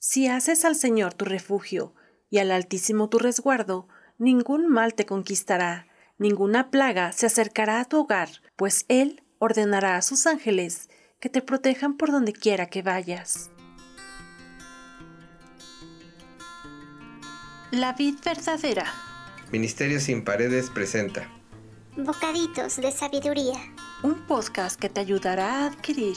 Si haces al Señor tu refugio y al Altísimo tu resguardo, ningún mal te conquistará, ninguna plaga se acercará a tu hogar, pues Él ordenará a sus ángeles que te protejan por donde quiera que vayas. La vid verdadera. Ministerio sin paredes presenta Bocaditos de sabiduría. Un podcast que te ayudará a adquirir,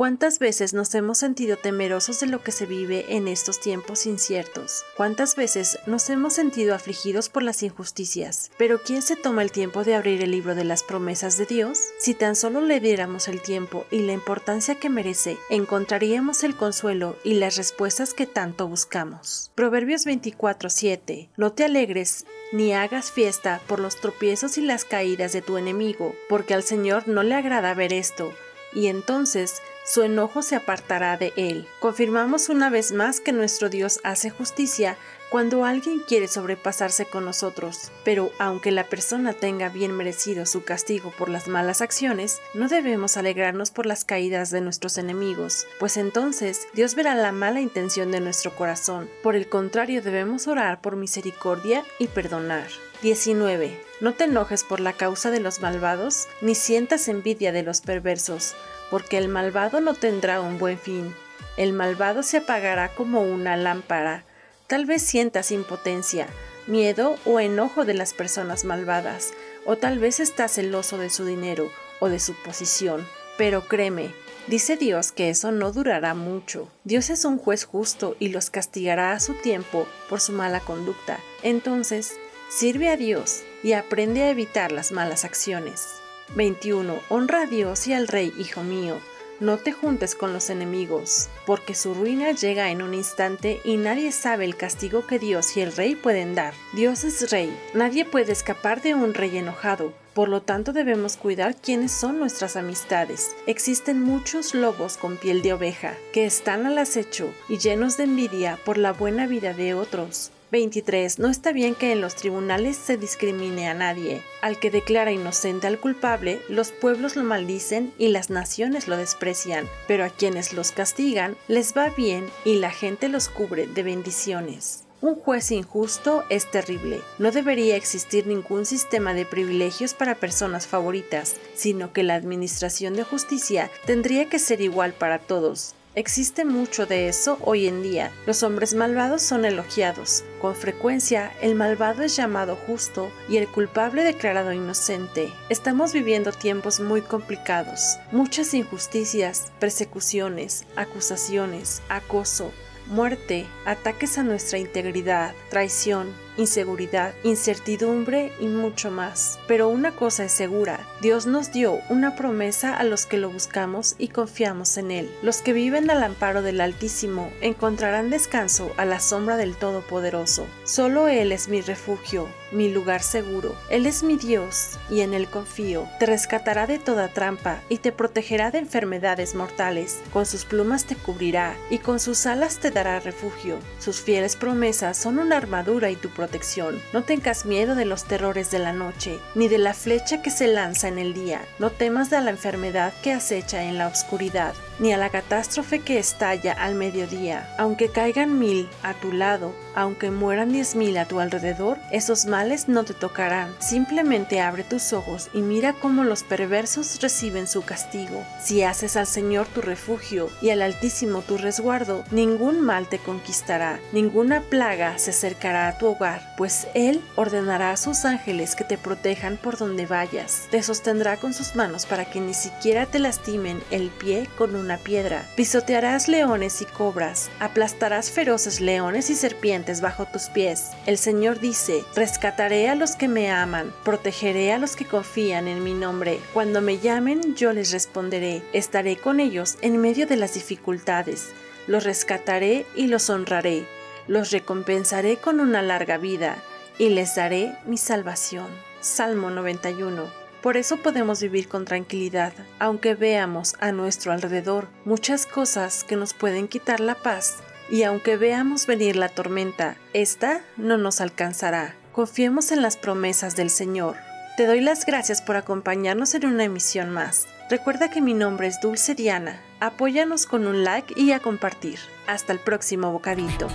¿Cuántas veces nos hemos sentido temerosos de lo que se vive en estos tiempos inciertos? ¿Cuántas veces nos hemos sentido afligidos por las injusticias? Pero ¿quién se toma el tiempo de abrir el libro de las promesas de Dios? Si tan solo le diéramos el tiempo y la importancia que merece, encontraríamos el consuelo y las respuestas que tanto buscamos. Proverbios 24:7 No te alegres ni hagas fiesta por los tropiezos y las caídas de tu enemigo, porque al Señor no le agrada ver esto, y entonces su enojo se apartará de él. Confirmamos una vez más que nuestro Dios hace justicia cuando alguien quiere sobrepasarse con nosotros, pero aunque la persona tenga bien merecido su castigo por las malas acciones, no debemos alegrarnos por las caídas de nuestros enemigos, pues entonces Dios verá la mala intención de nuestro corazón. Por el contrario, debemos orar por misericordia y perdonar. 19. No te enojes por la causa de los malvados, ni sientas envidia de los perversos, porque el malvado no tendrá un buen fin. El malvado se apagará como una lámpara. Tal vez sientas impotencia, miedo o enojo de las personas malvadas, o tal vez estás celoso de su dinero o de su posición. Pero créeme, dice Dios que eso no durará mucho. Dios es un juez justo y los castigará a su tiempo por su mala conducta. Entonces, sirve a Dios y aprende a evitar las malas acciones. 21. Honra a Dios y al Rey, hijo mío. No te juntes con los enemigos, porque su ruina llega en un instante y nadie sabe el castigo que Dios y el Rey pueden dar. Dios es Rey, nadie puede escapar de un Rey enojado. Por lo tanto debemos cuidar quiénes son nuestras amistades. Existen muchos lobos con piel de oveja que están al acecho y llenos de envidia por la buena vida de otros. 23. No está bien que en los tribunales se discrimine a nadie. Al que declara inocente al culpable, los pueblos lo maldicen y las naciones lo desprecian, pero a quienes los castigan les va bien y la gente los cubre de bendiciones. Un juez injusto es terrible. No debería existir ningún sistema de privilegios para personas favoritas, sino que la administración de justicia tendría que ser igual para todos. Existe mucho de eso hoy en día. Los hombres malvados son elogiados. Con frecuencia, el malvado es llamado justo y el culpable declarado inocente. Estamos viviendo tiempos muy complicados. Muchas injusticias, persecuciones, acusaciones, acoso, muerte, ataques a nuestra integridad, traición, inseguridad, incertidumbre y mucho más. Pero una cosa es segura, Dios nos dio una promesa a los que lo buscamos y confiamos en Él. Los que viven al amparo del Altísimo encontrarán descanso a la sombra del Todopoderoso. Solo Él es mi refugio, mi lugar seguro. Él es mi Dios y en Él confío. Te rescatará de toda trampa y te protegerá de enfermedades mortales. Con sus plumas te cubrirá y con sus alas te dará refugio. Sus fieles promesas son una armadura y tu protección. No tengas miedo de los terrores de la noche, ni de la flecha que se lanza en el día. No temas de la enfermedad que acecha en la oscuridad, ni a la catástrofe que estalla al mediodía. Aunque caigan mil a tu lado, aunque mueran diez mil a tu alrededor, esos males no te tocarán. Simplemente abre tus ojos y mira cómo los perversos reciben su castigo. Si haces al Señor tu refugio y al Altísimo tu resguardo, ningún mal te conquistará, ninguna plaga se acercará a tu hogar, pues Él ordenará a sus ángeles que te protejan por donde vayas. Te sostendrá con sus manos para que ni siquiera te lastimen el pie con piedra. Pisotearás leones y cobras, aplastarás feroces leones y serpientes bajo tus pies. El Señor dice, rescataré a los que me aman, protegeré a los que confían en mi nombre. Cuando me llamen, yo les responderé, estaré con ellos en medio de las dificultades, los rescataré y los honraré. los recompensaré con una larga vida y les daré mi salvación. Salmo 91. Por eso podemos vivir con tranquilidad, aunque veamos a nuestro alrededor muchas cosas que nos pueden quitar la paz, y aunque veamos venir la tormenta, esta no nos alcanzará. Confiemos en las promesas del Señor. Te doy las gracias por acompañarnos en una emisión más. Recuerda que mi nombre es Dulce Diana. Apóyanos con un like y a compartir. Hasta el próximo bocadito.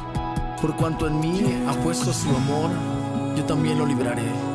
Por cuanto en mí ha puesto su amor, yo también lo libraré.